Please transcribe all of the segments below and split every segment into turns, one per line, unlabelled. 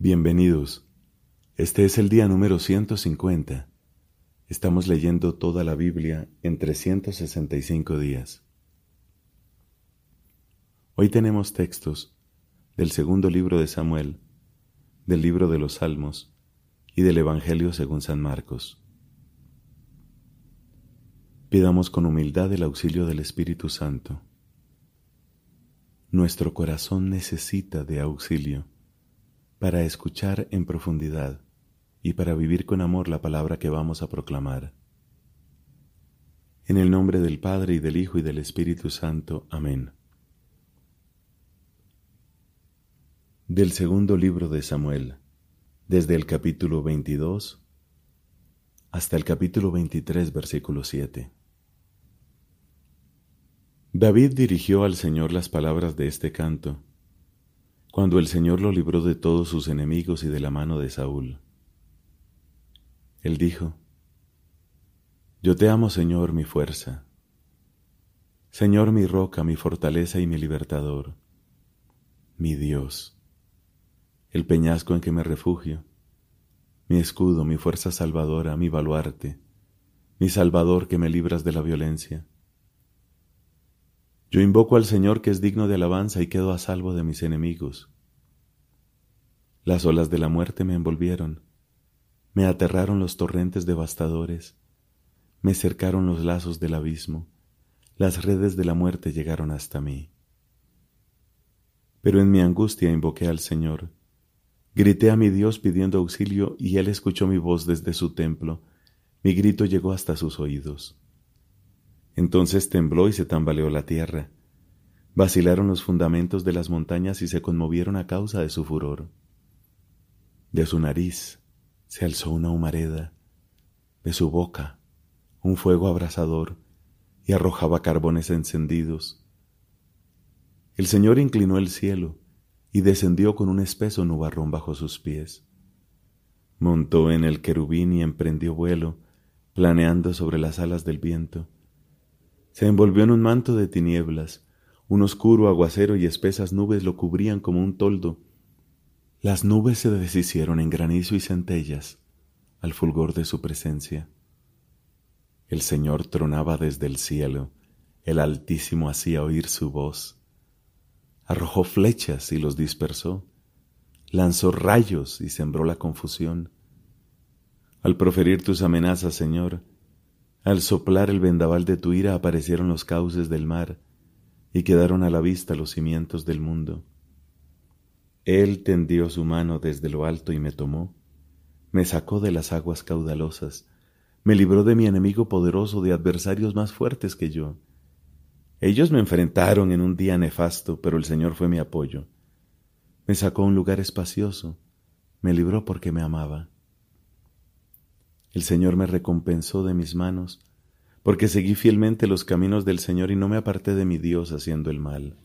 Bienvenidos. Este es el día número 150. Estamos leyendo toda la Biblia en 365 días. Hoy tenemos textos del segundo libro de Samuel, del libro de los Salmos y del Evangelio según San Marcos. Pidamos con humildad el auxilio del Espíritu Santo. Nuestro corazón necesita de auxilio para escuchar en profundidad y para vivir con amor la palabra que vamos a proclamar. En el nombre del Padre y del Hijo y del Espíritu Santo. Amén. Del segundo libro de Samuel, desde el capítulo 22 hasta el capítulo 23, versículo 7. David dirigió al Señor las palabras de este canto cuando el Señor lo libró de todos sus enemigos y de la mano de Saúl. Él dijo, Yo te amo, Señor, mi fuerza, Señor, mi roca, mi fortaleza y mi libertador, mi Dios, el peñasco en que me refugio, mi escudo, mi fuerza salvadora, mi baluarte, mi salvador que me libras de la violencia. Yo invoco al Señor que es digno de alabanza y quedo a salvo de mis enemigos. Las olas de la muerte me envolvieron, me aterraron los torrentes devastadores, me cercaron los lazos del abismo, las redes de la muerte llegaron hasta mí. Pero en mi angustia invoqué al Señor, grité a mi Dios pidiendo auxilio y Él escuchó mi voz desde su templo, mi grito llegó hasta sus oídos. Entonces tembló y se tambaleó la tierra. Vacilaron los fundamentos de las montañas y se conmovieron a causa de su furor. De su nariz se alzó una humareda, de su boca un fuego abrasador y arrojaba carbones encendidos. El Señor inclinó el cielo y descendió con un espeso nubarrón bajo sus pies. Montó en el querubín y emprendió vuelo, planeando sobre las alas del viento se envolvió en un manto de tinieblas, un oscuro aguacero y espesas nubes lo cubrían como un toldo. Las nubes se deshicieron en granizo y centellas al fulgor de su presencia. El Señor tronaba desde el cielo, el Altísimo hacía oír su voz. Arrojó flechas y los dispersó, lanzó rayos y sembró la confusión. Al proferir tus amenazas, Señor, al soplar el vendaval de tu ira aparecieron los cauces del mar y quedaron a la vista los cimientos del mundo. Él tendió su mano desde lo alto y me tomó, me sacó de las aguas caudalosas, me libró de mi enemigo poderoso, de adversarios más fuertes que yo. Ellos me enfrentaron en un día nefasto, pero el Señor fue mi apoyo. Me sacó a un lugar espacioso, me libró porque me amaba. El Señor me recompensó de mis manos, porque seguí fielmente los caminos del Señor y no me aparté de mi Dios haciendo el mal.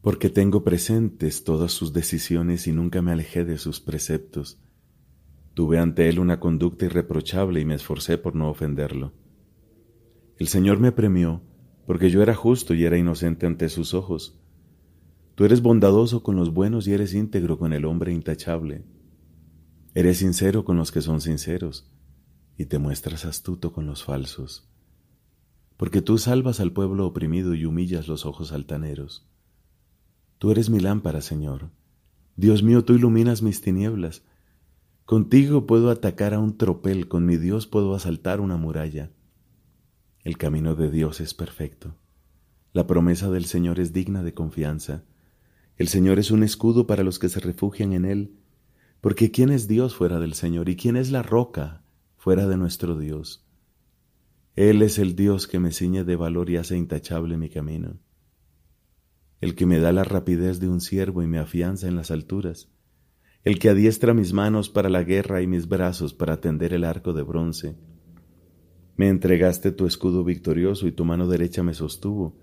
Porque tengo presentes todas sus decisiones y nunca me alejé de sus preceptos. Tuve ante Él una conducta irreprochable y me esforcé por no ofenderlo. El Señor me premió, porque yo era justo y era inocente ante sus ojos. Tú eres bondadoso con los buenos y eres íntegro con el hombre intachable. Eres sincero con los que son sinceros y te muestras astuto con los falsos. Porque tú salvas al pueblo oprimido y humillas los ojos altaneros. Tú eres mi lámpara, Señor. Dios mío, tú iluminas mis tinieblas. Contigo puedo atacar a un tropel, con mi Dios puedo asaltar una muralla. El camino de Dios es perfecto. La promesa del Señor es digna de confianza. El Señor es un escudo para los que se refugian en Él porque ¿quién es Dios fuera del Señor? ¿Y quién es la roca fuera de nuestro Dios? Él es el Dios que me ciñe de valor y hace intachable mi camino. El que me da la rapidez de un siervo y me afianza en las alturas. El que adiestra mis manos para la guerra y mis brazos para tender el arco de bronce. Me entregaste tu escudo victorioso y tu mano derecha me sostuvo.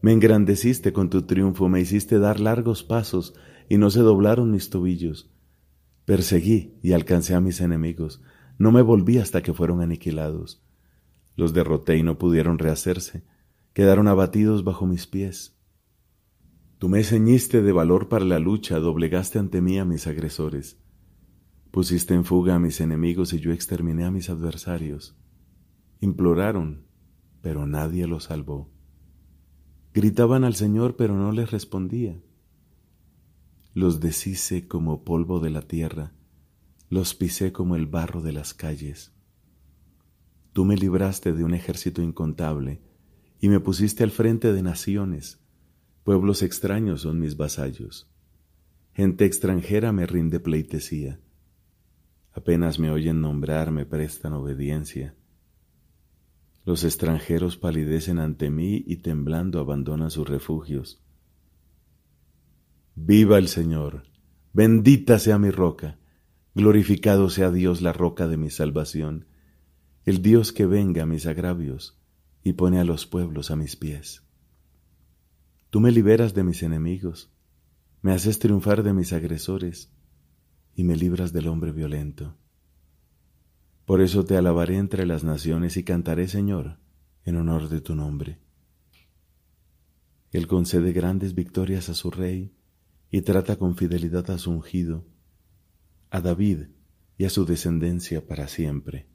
Me engrandeciste con tu triunfo, me hiciste dar largos pasos y no se doblaron mis tobillos. Perseguí y alcancé a mis enemigos, no me volví hasta que fueron aniquilados. Los derroté y no pudieron rehacerse, quedaron abatidos bajo mis pies. Tú me ceñiste de valor para la lucha, doblegaste ante mí a mis agresores. Pusiste en fuga a mis enemigos y yo exterminé a mis adversarios. Imploraron, pero nadie los salvó. Gritaban al Señor, pero no les respondía. Los deshice como polvo de la tierra, los pisé como el barro de las calles. Tú me libraste de un ejército incontable y me pusiste al frente de naciones Pueblos extraños son mis vasallos. Gente extranjera me rinde pleitesía. Apenas me oyen nombrar, me prestan obediencia. Los extranjeros palidecen ante mí y temblando abandonan sus refugios. Viva el Señor, bendita sea mi roca, glorificado sea Dios la roca de mi salvación, el Dios que venga a mis agravios y pone a los pueblos a mis pies. Tú me liberas de mis enemigos, me haces triunfar de mis agresores y me libras del hombre violento. Por eso te alabaré entre las naciones y cantaré, Señor, en honor de tu nombre. Él concede grandes victorias a su rey y trata con fidelidad a su ungido, a David y a su descendencia para siempre.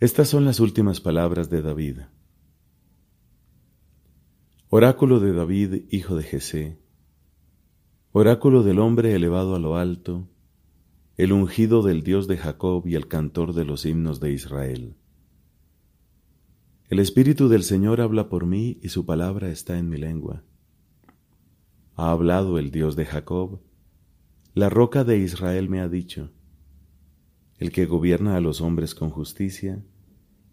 Estas son las últimas palabras de David. Oráculo de David, hijo de Jesé, oráculo del hombre elevado a lo alto, el ungido del Dios de Jacob y el cantor de los himnos de Israel. El Espíritu del Señor habla por mí y su palabra está en mi lengua. Ha hablado el Dios de Jacob, la roca de Israel me ha dicho, el que gobierna a los hombres con justicia,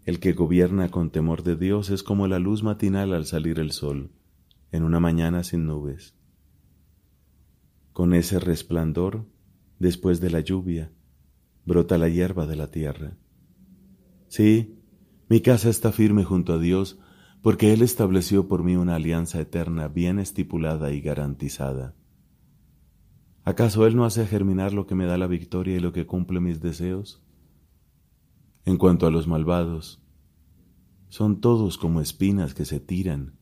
el que gobierna con temor de Dios es como la luz matinal al salir el sol, en una mañana sin nubes. Con ese resplandor, después de la lluvia, brota la hierba de la tierra. Sí, mi casa está firme junto a Dios, porque Él estableció por mí una alianza eterna bien estipulada y garantizada. ¿Acaso Él no hace germinar lo que me da la victoria y lo que cumple mis deseos? En cuanto a los malvados, son todos como espinas que se tiran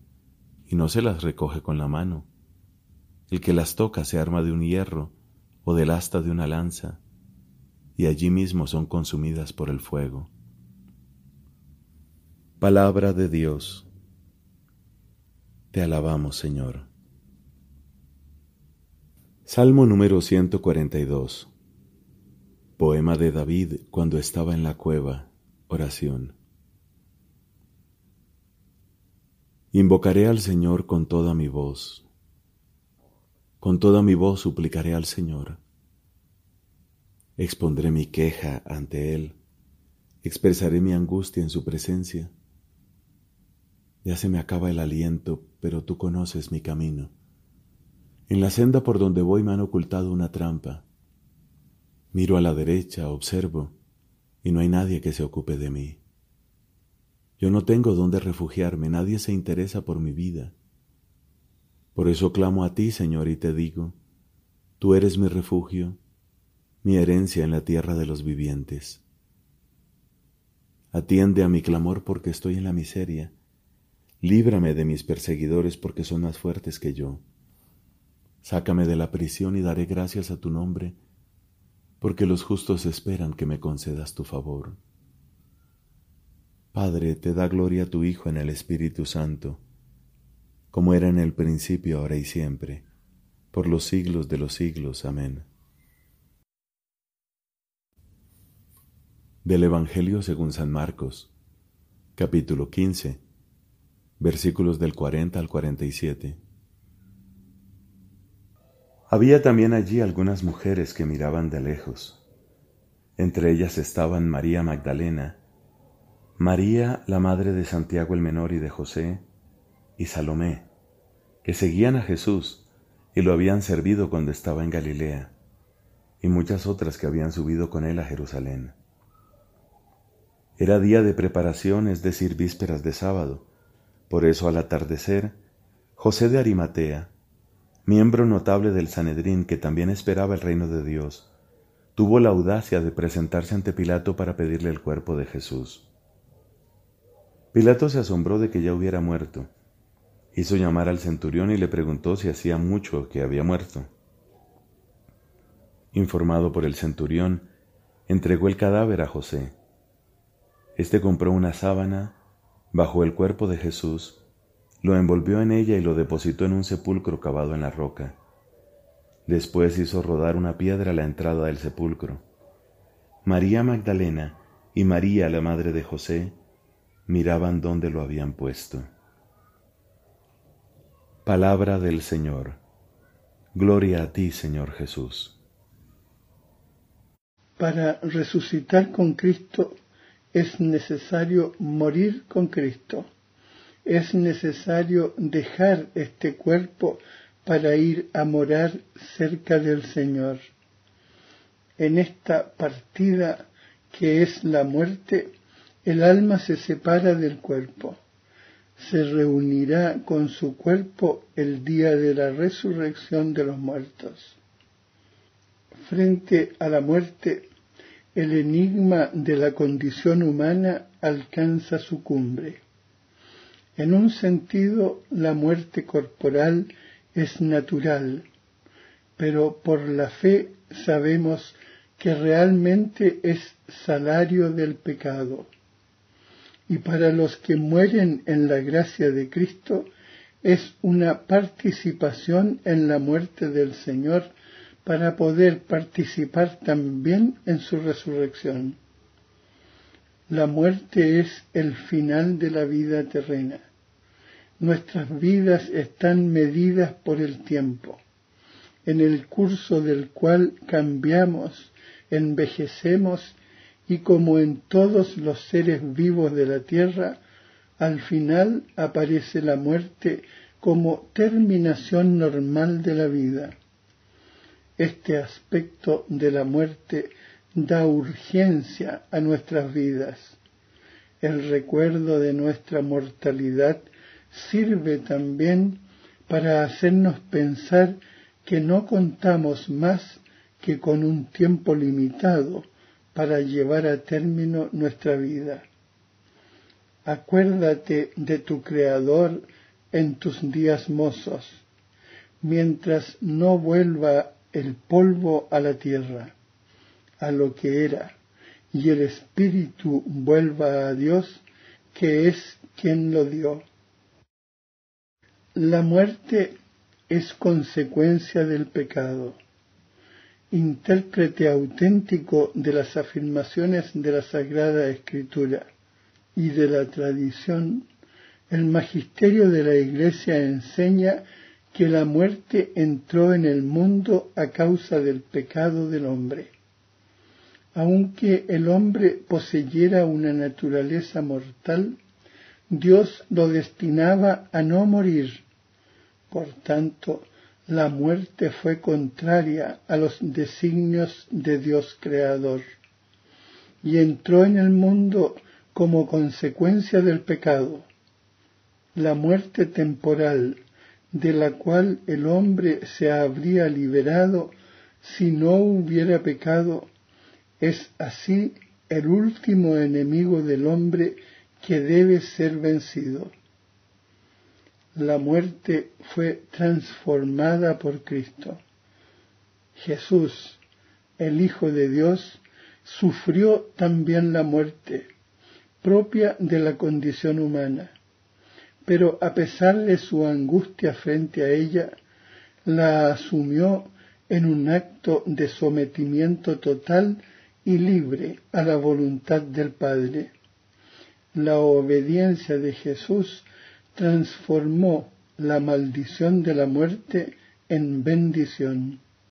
y no se las recoge con la mano. El que las toca se arma de un hierro o del asta de una lanza, y allí mismo son consumidas por el fuego. Palabra de Dios. Te alabamos, Señor. Salmo número 142. Poema de David cuando estaba en la cueva. Oración. Invocaré al Señor con toda mi voz. Con toda mi voz suplicaré al Señor. Expondré mi queja ante Él. Expresaré mi angustia en su presencia. Ya se me acaba el aliento, pero tú conoces mi camino. En la senda por donde voy me han ocultado una trampa. Miro a la derecha, observo, y no hay nadie que se ocupe de mí. Yo no tengo dónde refugiarme, nadie se interesa por mi vida. Por eso clamo a ti, Señor, y te digo, tú eres mi refugio, mi herencia en la tierra de los vivientes. Atiende a mi clamor porque estoy en la miseria. Líbrame de mis perseguidores porque son más fuertes que yo. Sácame de la prisión y daré gracias a tu nombre porque los justos esperan que me concedas tu favor. Padre, te da gloria a tu Hijo en el Espíritu Santo, como era en el principio, ahora y siempre, por los siglos de los siglos. Amén. Del Evangelio según San Marcos, capítulo 15, versículos del 40 al 47. Había también allí algunas mujeres que miraban de lejos. Entre ellas estaban María Magdalena, María, la madre de Santiago el Menor y de José, y Salomé, que seguían a Jesús y lo habían servido cuando estaba en Galilea, y muchas otras que habían subido con él a Jerusalén. Era día de preparación, es decir, vísperas de sábado. Por eso al atardecer, José de Arimatea, miembro notable del Sanedrín que también esperaba el reino de Dios, tuvo la audacia de presentarse ante Pilato para pedirle el cuerpo de Jesús. Pilato se asombró de que ya hubiera muerto Hizo llamar al centurión y le preguntó si hacía mucho que había muerto. Informado por el centurión, entregó el cadáver a José. Este compró una sábana, bajó el cuerpo de Jesús, lo envolvió en ella y lo depositó en un sepulcro cavado en la roca. Después hizo rodar una piedra a la entrada del sepulcro. María Magdalena y María, la madre de José, miraban dónde lo habían puesto. Palabra del Señor. Gloria a ti, Señor Jesús
para resucitar con Cristo es necesario morir con Cristo. Es necesario dejar este cuerpo para ir a morar cerca del Señor. En esta partida que es la muerte, el alma se separa del cuerpo. Se reunirá con su cuerpo el día de la resurrección de los muertos. Frente a la muerte, el enigma de la condición humana alcanza su cumbre. En un sentido, la muerte corporal es natural, pero por la fe sabemos que realmente es salario del pecado. Y para los que mueren en la gracia de Cristo, es una participación en la muerte del Señor para poder participar también en su resurrección. La muerte es el final de la vida terrena. Nuestras vidas están medidas por el tiempo, en el curso del cual cambiamos, envejecemos y como en todos los seres vivos de la tierra, al final aparece la muerte como terminación normal de la vida. Este aspecto de la muerte da urgencia a nuestras vidas. El recuerdo de nuestra mortalidad sirve también para hacernos pensar que no contamos más que con un tiempo limitado para llevar a término nuestra vida. Acuérdate de tu Creador en tus días mozos, mientras no vuelva el polvo a la tierra, a lo que era, y el espíritu vuelva a Dios, que es quien lo dio. La muerte es consecuencia del pecado. Intérprete auténtico de las afirmaciones de la Sagrada Escritura y de la tradición, el magisterio de la Iglesia enseña que la muerte entró en el mundo a causa del pecado del hombre. Aunque el hombre poseyera una naturaleza mortal, Dios lo destinaba a no morir. Por tanto, la muerte fue contraria a los designios de Dios Creador y entró en el mundo como consecuencia del pecado. La muerte temporal de la cual el hombre se habría liberado si no hubiera pecado, es así el último enemigo del hombre que debe ser vencido. La muerte fue transformada por Cristo. Jesús, el Hijo de Dios, sufrió también la muerte propia de la condición humana pero a pesar de su angustia frente a ella, la asumió en un acto de sometimiento total y libre a la voluntad del Padre. La obediencia de Jesús transformó la maldición de la muerte en bendición.